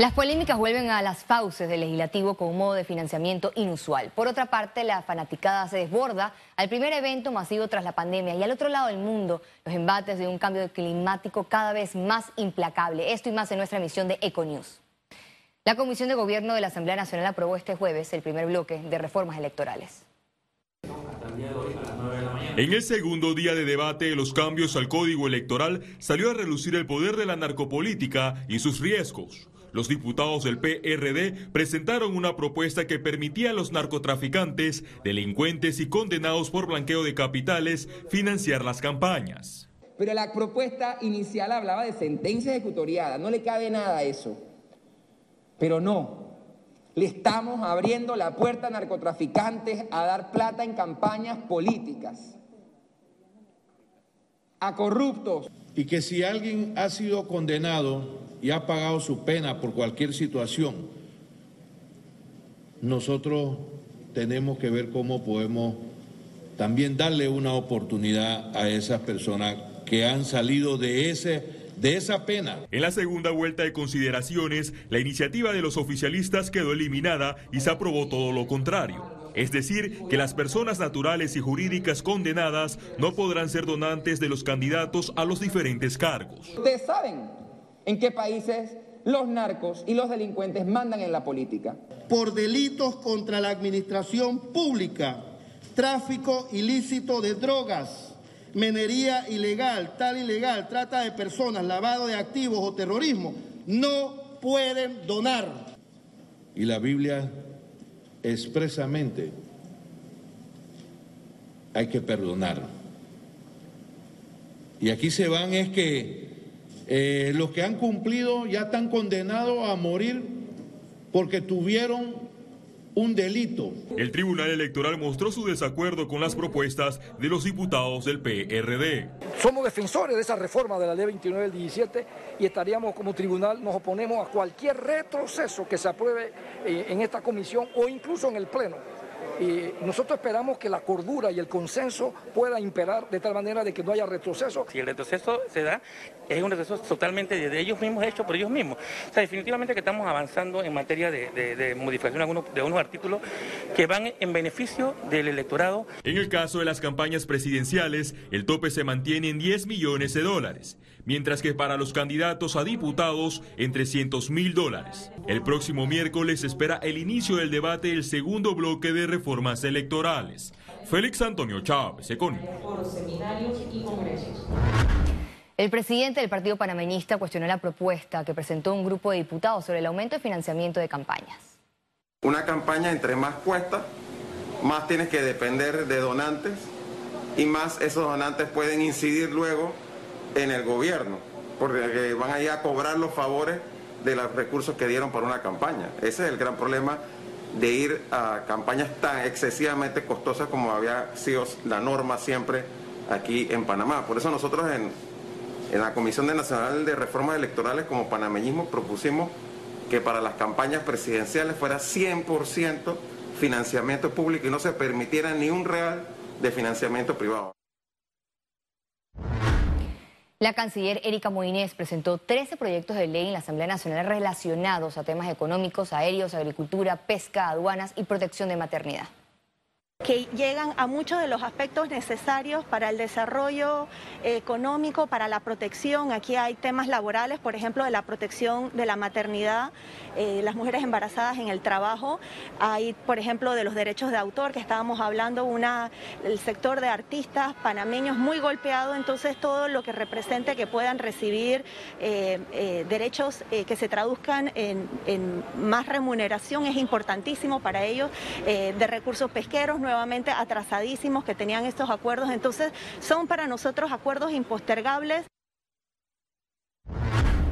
Las polémicas vuelven a las fauces del legislativo con un modo de financiamiento inusual. Por otra parte, la fanaticada se desborda al primer evento masivo tras la pandemia y al otro lado del mundo, los embates de un cambio climático cada vez más implacable. Esto y más en nuestra emisión de Econews. La Comisión de Gobierno de la Asamblea Nacional aprobó este jueves el primer bloque de reformas electorales. En el segundo día de debate de los cambios al código electoral salió a relucir el poder de la narcopolítica y sus riesgos. Los diputados del PRD presentaron una propuesta que permitía a los narcotraficantes, delincuentes y condenados por blanqueo de capitales financiar las campañas. Pero la propuesta inicial hablaba de sentencia ejecutoriada, no le cabe nada a eso. Pero no, le estamos abriendo la puerta a narcotraficantes a dar plata en campañas políticas, a corruptos. Y que si alguien ha sido condenado y ha pagado su pena por cualquier situación, nosotros tenemos que ver cómo podemos también darle una oportunidad a esas personas que han salido de ese de esa pena. En la segunda vuelta de consideraciones, la iniciativa de los oficialistas quedó eliminada y se aprobó todo lo contrario. Es decir, que las personas naturales y jurídicas condenadas no podrán ser donantes de los candidatos a los diferentes cargos. Ustedes saben en qué países los narcos y los delincuentes mandan en la política. Por delitos contra la administración pública, tráfico ilícito de drogas, minería ilegal, tal ilegal, trata de personas, lavado de activos o terrorismo, no pueden donar. Y la Biblia expresamente hay que perdonar. Y aquí se van es que eh, los que han cumplido ya están condenados a morir porque tuvieron un delito. El Tribunal Electoral mostró su desacuerdo con las propuestas de los diputados del PRD. Somos defensores de esa reforma de la ley 29 del 17 y estaríamos como tribunal, nos oponemos a cualquier retroceso que se apruebe eh, en esta comisión o incluso en el Pleno y nosotros esperamos que la cordura y el consenso pueda imperar de tal manera de que no haya retroceso. Si el retroceso se da, es un retroceso totalmente de ellos mismos, hecho por ellos mismos. O sea, definitivamente que estamos avanzando en materia de, modificación de algunos, de unos artículos que van en beneficio del electorado. En el caso de las campañas presidenciales, el tope se mantiene en 10 millones de dólares, mientras que para los candidatos a diputados en 300 mil dólares. El próximo miércoles espera el inicio del debate del segundo bloque de reforma formas electorales. Félix Antonio Chávez, Econi. El presidente del Partido Panameñista cuestionó la propuesta que presentó un grupo de diputados sobre el aumento de financiamiento de campañas. Una campaña entre más cuesta, más tienes que depender de donantes y más esos donantes pueden incidir luego en el gobierno, porque van a a cobrar los favores de los recursos que dieron para una campaña. Ese es el gran problema de ir a campañas tan excesivamente costosas como había sido la norma siempre aquí en Panamá. Por eso nosotros en, en la Comisión Nacional de Reformas Electorales como panameñismo propusimos que para las campañas presidenciales fuera 100% financiamiento público y no se permitiera ni un real de financiamiento privado. La canciller Erika Moines presentó 13 proyectos de ley en la Asamblea Nacional relacionados a temas económicos, aéreos, agricultura, pesca, aduanas y protección de maternidad que llegan a muchos de los aspectos necesarios para el desarrollo económico, para la protección. Aquí hay temas laborales, por ejemplo, de la protección de la maternidad, eh, las mujeres embarazadas en el trabajo. Hay, por ejemplo, de los derechos de autor, que estábamos hablando, una, el sector de artistas panameños muy golpeado, entonces todo lo que represente que puedan recibir eh, eh, derechos que se traduzcan en, en, más remuneración es importantísimo para ellos, de recursos pesqueros, nuevamente atrasadísimos que tenían estos acuerdos. Entonces, son para nosotros acuerdos impostergables.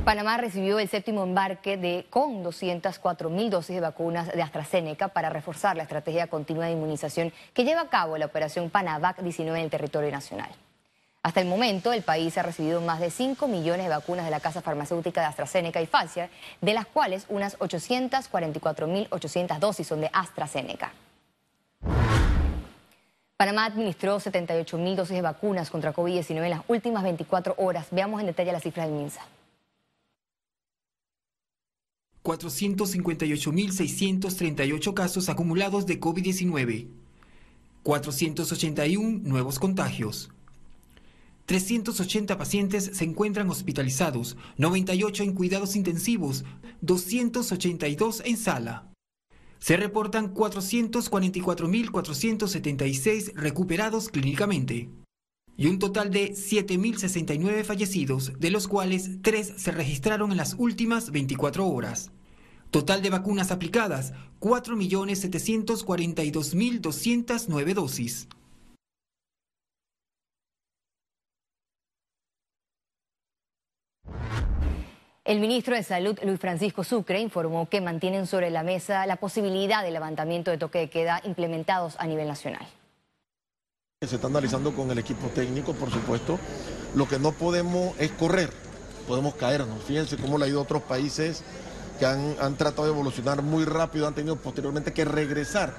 Panamá recibió el séptimo embarque de con 204 mil dosis de vacunas de AstraZeneca para reforzar la estrategia continua de inmunización que lleva a cabo la operación Panavac 19 en el territorio nacional. Hasta el momento, el país ha recibido más de 5 millones de vacunas de la casa farmacéutica de AstraZeneca y Pfizer, de las cuales unas 844.800 dosis son de AstraZeneca. Panamá administró 78 mil dosis de vacunas contra COVID-19 en las últimas 24 horas. Veamos en detalle las cifras del MINSA. 458.638 casos acumulados de COVID-19, 481 nuevos contagios. 380 pacientes se encuentran hospitalizados, 98 en cuidados intensivos, 282 en sala. Se reportan 444.476 recuperados clínicamente y un total de 7.069 fallecidos, de los cuales 3 se registraron en las últimas 24 horas. Total de vacunas aplicadas, 4.742.209 dosis. El ministro de Salud, Luis Francisco Sucre, informó que mantienen sobre la mesa la posibilidad de levantamiento de toque de queda implementados a nivel nacional. Se está analizando con el equipo técnico, por supuesto. Lo que no podemos es correr, podemos caernos. Fíjense cómo le ha ido a otros países que han, han tratado de evolucionar muy rápido, han tenido posteriormente que regresar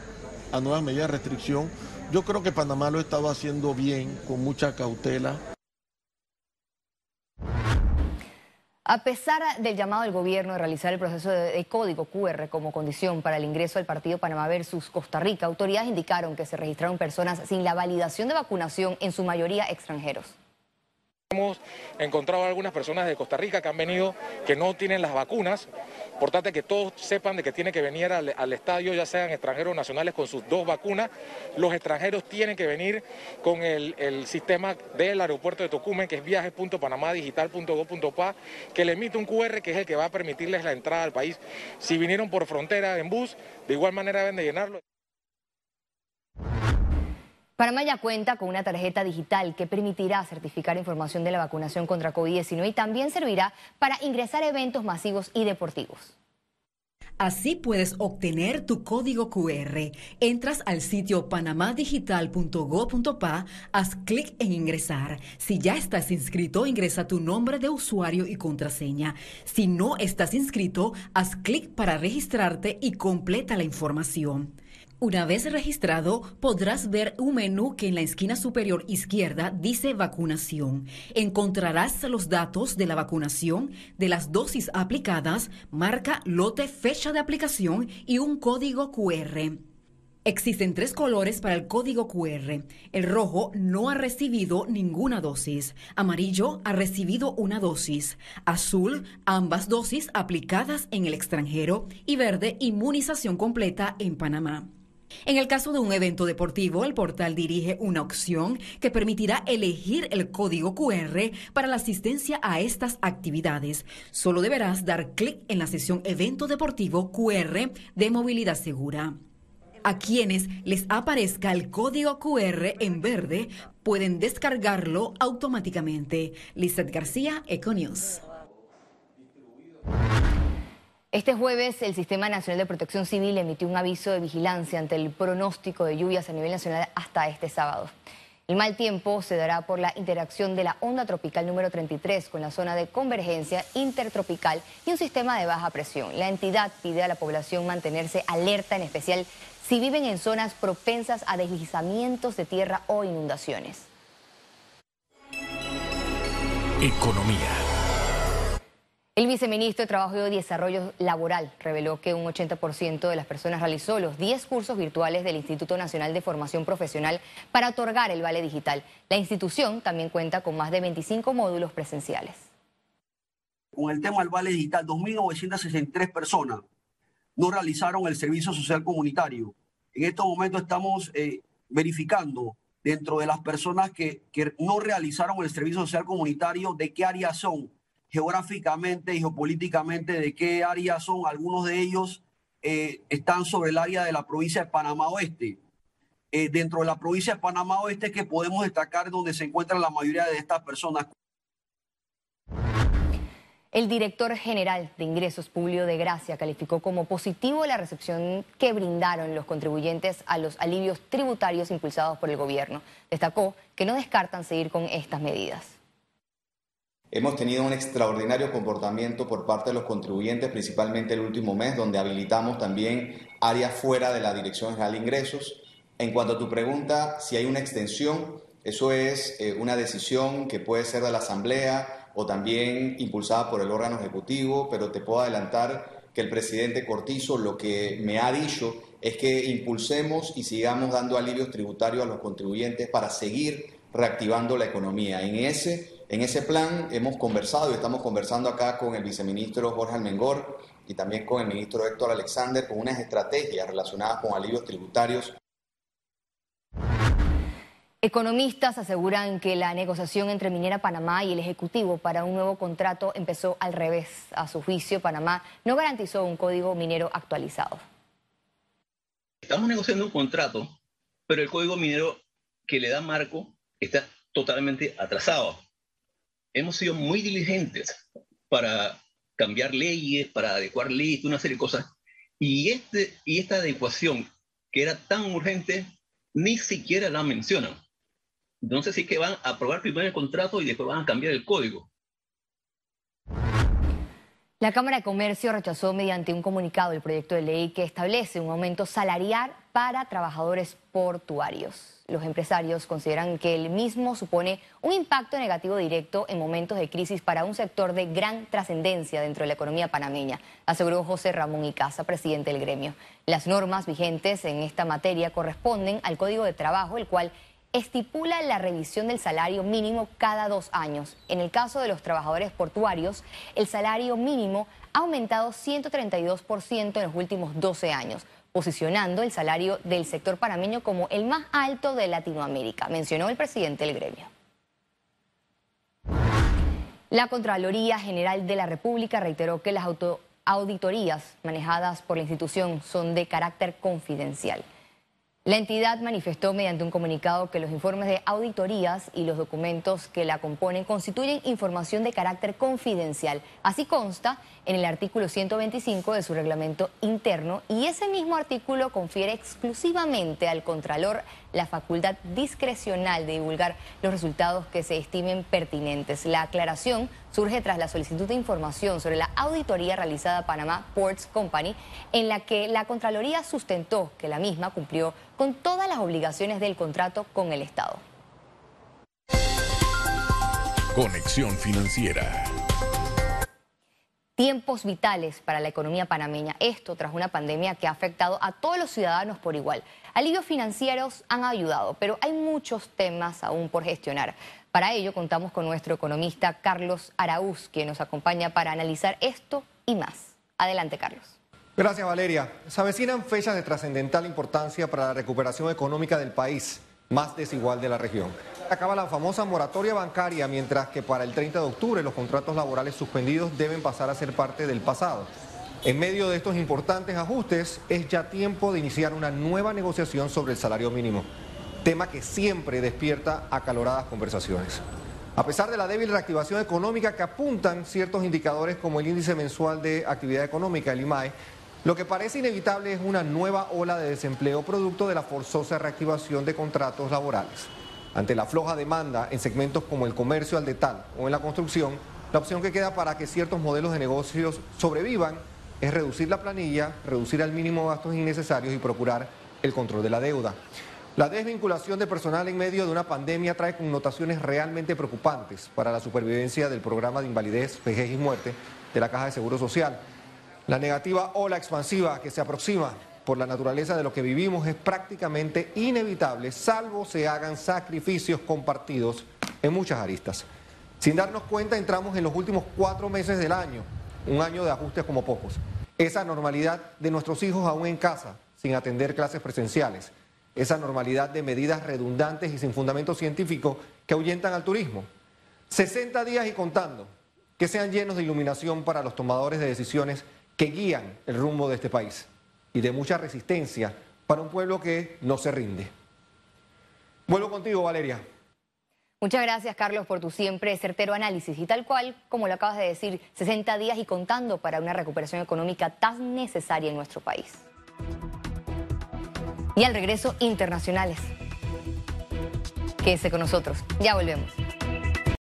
a nuevas medidas de restricción. Yo creo que Panamá lo ha estado haciendo bien, con mucha cautela. A pesar del llamado del gobierno de realizar el proceso de, código QR como condición para el ingreso al partido Panamá versus Costa Rica, autoridades indicaron que se registraron personas sin la validación de vacunación, en su mayoría extranjeros. Hemos encontrado algunas personas de Costa Rica que han venido que no tienen las vacunas, importante que todos sepan de que tienen que venir al, estadio, ya sean extranjeros o nacionales, con sus dos vacunas. Los extranjeros tienen que venir con el, sistema del aeropuerto de Tocumen, que es viajes.panamadigital.gov.pa, que le emite un QR que es el que va a permitirles la entrada al país. Si vinieron por frontera en bus, de igual manera deben de llenarlo. Panamá cuenta con una tarjeta digital que permitirá certificar información de la vacunación contra COVID-19 y también servirá para ingresar a eventos masivos y deportivos. Así puedes obtener tu código QR. Entras al sitio panamadigital.go.pa, haz clic en ingresar. Si ya estás inscrito, ingresa tu nombre de usuario y contraseña. Si no estás inscrito, haz clic para registrarte y completa la información. Una vez registrado, podrás ver un menú que en la esquina superior izquierda dice vacunación. Encontrarás los datos de la vacunación, de las dosis aplicadas, marca, lote, fecha de aplicación y un código QR. Existen tres colores para el código QR. El rojo no ha recibido ninguna dosis. Amarillo ha recibido una dosis. Azul, ambas dosis aplicadas en el extranjero. Y verde, inmunización completa en Panamá. En el caso de un evento deportivo, el portal dirige una opción que permitirá elegir el código QR para la asistencia a estas actividades. Solo deberás dar clic en la sesión Evento Deportivo QR de Movilidad Segura. A quienes les aparezca el código QR en verde pueden descargarlo automáticamente. Lizeth García, Econews. Este jueves, el Sistema Nacional de Protección Civil emitió un aviso de vigilancia ante el pronóstico de lluvias a nivel nacional hasta este sábado. El mal tiempo se dará por la interacción de la onda tropical número 33 con la zona de convergencia intertropical y un sistema de baja presión. La entidad pide a la población mantenerse alerta, en especial si viven en zonas propensas a deslizamientos de tierra o inundaciones. Economía. El viceministro de Trabajo y Desarrollo Laboral reveló que un 80% de las personas realizó los 10 cursos virtuales del Instituto Nacional de Formación Profesional para otorgar el Vale Digital. La institución también cuenta con más de 25 módulos presenciales. Con el tema del Vale Digital, 2.963 personas no realizaron el servicio social comunitario. En estos momentos estamos eh, verificando dentro de las personas que, que no realizaron el servicio social comunitario de qué áreas son geográficamente y geopolíticamente de qué área son. Algunos de ellos eh, están sobre el área de la provincia de Panamá Oeste. Eh, dentro de la provincia de Panamá Oeste que podemos destacar donde se encuentran la mayoría de estas personas. El director general de Ingresos, Publio de Gracia, calificó como positivo la recepción que brindaron los contribuyentes a los alivios tributarios impulsados por el gobierno. Destacó que no descartan seguir con estas medidas. Hemos tenido un extraordinario comportamiento por parte de los contribuyentes, principalmente el último mes, donde habilitamos también áreas fuera de la Dirección General de Ingresos. En cuanto a tu pregunta, si hay una extensión, eso es eh, una decisión que puede ser de la Asamblea o también impulsada por el órgano ejecutivo, pero te puedo adelantar que el presidente Cortizo lo que me ha dicho es que impulsemos y sigamos dando alivios tributarios a los contribuyentes para seguir reactivando la economía. En ese, en ese plan hemos conversado y estamos conversando acá con el viceministro Jorge Almengor y también con el ministro Héctor Alexander con unas estrategias relacionadas con alivios tributarios Economistas aseguran que la negociación entre Minera Panamá y el Ejecutivo para un nuevo contrato empezó al revés. A su juicio, Panamá no garantizó un código minero actualizado. Estamos negociando un contrato, pero el código minero que le da marco está totalmente atrasado. Hemos sido muy diligentes para cambiar leyes, para adecuar leyes, una serie de cosas. Y, este, y esta adecuación, que era tan urgente, ni siquiera la mencionan. Entonces sí que van a aprobar primero el contrato y después van a cambiar el código. La Cámara de Comercio rechazó mediante un comunicado el proyecto de ley que establece un aumento salarial para trabajadores portuarios. Los empresarios consideran que el mismo supone un impacto negativo directo en momentos de crisis para un sector de gran trascendencia dentro de la economía panameña, aseguró José Ramón Icaza, presidente del gremio. Las normas vigentes en esta materia corresponden al Código de Trabajo, el cual estipula la revisión del salario mínimo cada dos años. En el caso de los trabajadores portuarios, el salario mínimo ha aumentado 132% en los últimos 12 años, posicionando el salario del sector panameño como el más alto de Latinoamérica, mencionó el presidente del gremio. La Contraloría General de la República reiteró que las auditorías manejadas por la institución son de carácter confidencial. La entidad manifestó mediante un comunicado que los informes de auditorías y los documentos que la componen constituyen información de carácter confidencial. Así consta en el artículo 125 de su reglamento interno y ese mismo artículo confiere exclusivamente al Contralor la facultad discrecional de divulgar los resultados que se estimen pertinentes. La aclaración surge tras la solicitud de información sobre la auditoría realizada a Panamá Ports Company, en la que la Contraloría sustentó que la misma cumplió con todas las obligaciones del contrato con el Estado. Conexión Financiera tiempos vitales para la economía panameña. Esto tras una pandemia que ha afectado a todos los ciudadanos por igual. Alivios financieros han ayudado, pero hay muchos temas aún por gestionar. Para ello contamos con nuestro economista Carlos Araúz, quien nos acompaña para analizar esto y más. Adelante, Carlos. Gracias, Valeria. Se avecinan fechas de trascendental importancia para la recuperación económica del país más desigual de la región. Acaba la famosa moratoria bancaria, mientras que para el 30 de octubre los contratos laborales suspendidos deben pasar a ser parte del pasado. En medio de estos importantes ajustes, es ya tiempo de iniciar una nueva negociación sobre el salario mínimo, tema que siempre despierta acaloradas conversaciones. A pesar de la débil reactivación económica que apuntan ciertos indicadores como el índice mensual de actividad económica, el IMAE, lo que parece inevitable es una nueva ola de desempleo producto de la forzosa reactivación de contratos laborales. Ante la floja demanda en segmentos como el comercio al detal o en la construcción, la opción que queda para que ciertos modelos de negocios sobrevivan es reducir la planilla, reducir al mínimo gastos innecesarios y procurar el control de la deuda. La desvinculación de personal en medio de una pandemia trae connotaciones realmente preocupantes para la supervivencia del programa de invalidez, vejez y muerte de la Caja de Seguro Social. La negativa ola expansiva que se aproxima por la naturaleza de lo que vivimos es prácticamente inevitable, salvo se hagan sacrificios compartidos en muchas aristas. Sin darnos cuenta, entramos en los últimos cuatro meses del año, un año de ajustes como pocos. Esa normalidad de nuestros hijos aún en casa, sin atender clases presenciales. Esa normalidad de medidas redundantes y sin fundamento científico que ahuyentan al turismo. 60 días y contando, que sean llenos de iluminación para los tomadores de decisiones que guían el rumbo de este país y de mucha resistencia para un pueblo que no se rinde. Vuelvo contigo, Valeria. Muchas gracias, Carlos, por tu siempre certero análisis. Y tal cual, como lo acabas de decir, 60 días y contando para una recuperación económica tan necesaria en nuestro país. Y al regreso, internacionales. Quédese con nosotros. Ya volvemos.